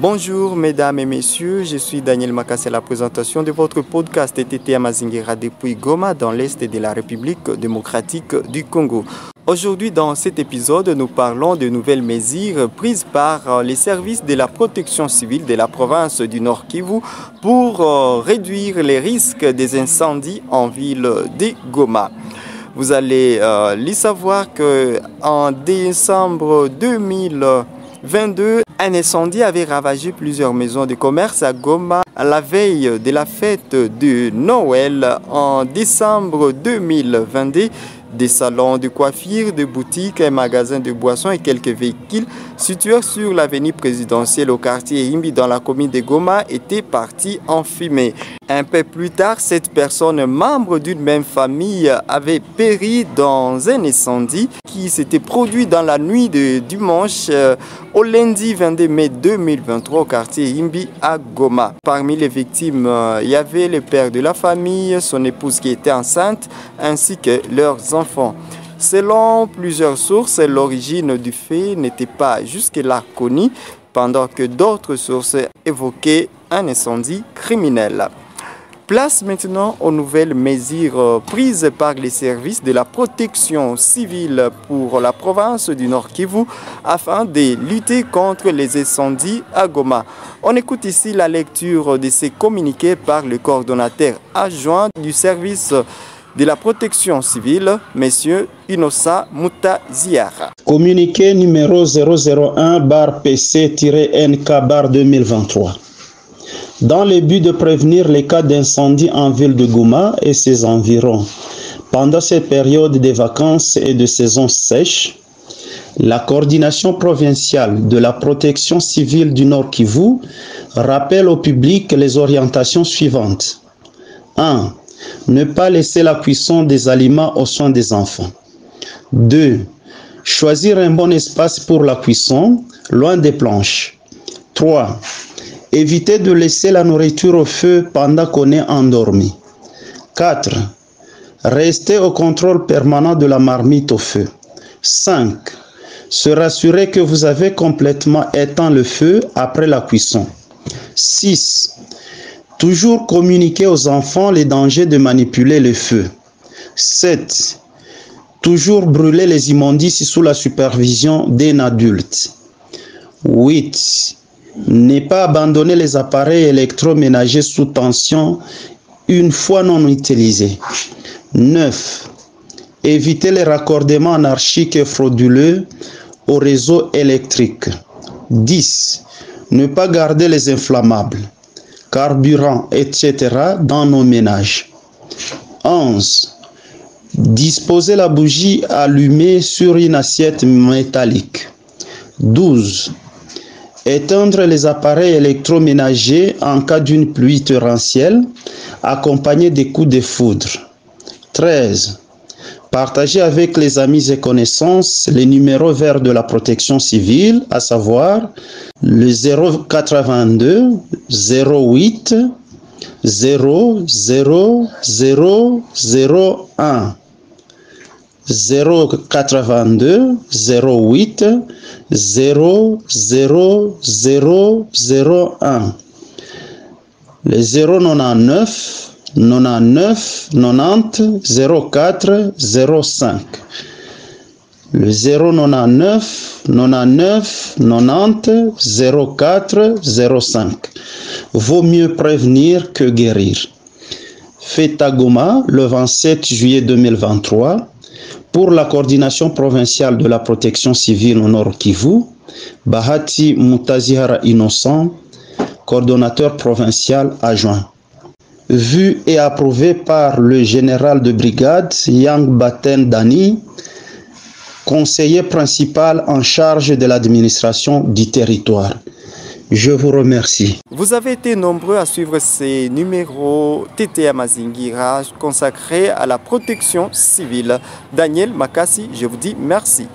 Bonjour mesdames et messieurs, je suis Daniel Makassé la présentation de votre podcast TTT Amazingira depuis Goma dans l'Est de la République démocratique du Congo. Aujourd'hui dans cet épisode, nous parlons de nouvelles mesures prises par les services de la protection civile de la province du Nord Kivu pour euh, réduire les risques des incendies en ville de Goma. Vous allez euh, les savoir que en décembre 2022, un incendie avait ravagé plusieurs maisons de commerce à Goma à la veille de la fête de Noël en décembre 2022. Des salons de coiffure, de boutiques, un magasin de boissons et quelques véhicules situés sur l'avenue présidentielle au quartier Imbi dans la commune de Goma étaient partis en fumée. Un peu plus tard, cette personne, membre d'une même famille, avait péri dans un incendie qui s'était produit dans la nuit de dimanche euh, au lundi 22 mai 2023 au quartier Imbi à Goma. Parmi les victimes, euh, il y avait le père de la famille, son épouse qui était enceinte, ainsi que leurs enfants. Selon plusieurs sources, l'origine du fait n'était pas jusque-là connue, pendant que d'autres sources évoquaient un incendie criminel. Place maintenant aux nouvelles mesures prises par les services de la protection civile pour la province du Nord Kivu afin de lutter contre les incendies à Goma. On écoute ici la lecture de ces communiqués par le coordonnateur adjoint du service de la protection civile, Monsieur Inosa Moutaziara. Communiqué numéro 001 bar PC-NK bar 2023 dans le but de prévenir les cas d'incendie en ville de Goma et ses environs. Pendant cette période de vacances et de saison sèche, la coordination provinciale de la protection civile du Nord Kivu rappelle au public les orientations suivantes. 1. Ne pas laisser la cuisson des aliments aux soins des enfants. 2. Choisir un bon espace pour la cuisson, loin des planches. 3. Évitez de laisser la nourriture au feu pendant qu'on est endormi. 4. Restez au contrôle permanent de la marmite au feu. 5. Se rassurer que vous avez complètement éteint le feu après la cuisson. 6. Toujours communiquer aux enfants les dangers de manipuler le feu. 7. Toujours brûler les immondices sous la supervision d'un adulte. 8 ne pas abandonner les appareils électroménagers sous tension une fois non utilisés. 9. Éviter les raccordements anarchiques et frauduleux au réseau électrique. 10. Ne pas garder les inflammables, carburants, etc. dans nos ménages. 11. Disposer la bougie allumée sur une assiette métallique. 12 Éteindre les appareils électroménagers en cas d'une pluie torrentielle accompagnée des coups de foudre. 13. Partager avec les amis et connaissances les numéros verts de la protection civile, à savoir le 082 08 0 0 0 01 082 08 00001 le 099 99 90 04 05 le 099 99 90 04 05 vaut mieux prévenir que guérir Fête Goma le 27 juillet 2023 pour la coordination provinciale de la protection civile au Nord Kivu, Bahati Mutazihara Innocent, coordonnateur provincial adjoint. Vu et approuvé par le général de brigade Yang Baten Dani, conseiller principal en charge de l'administration du territoire. Je vous remercie. Vous avez été nombreux à suivre ces numéros TT Mazingira consacrés à la protection civile. Daniel Makassi, je vous dis merci.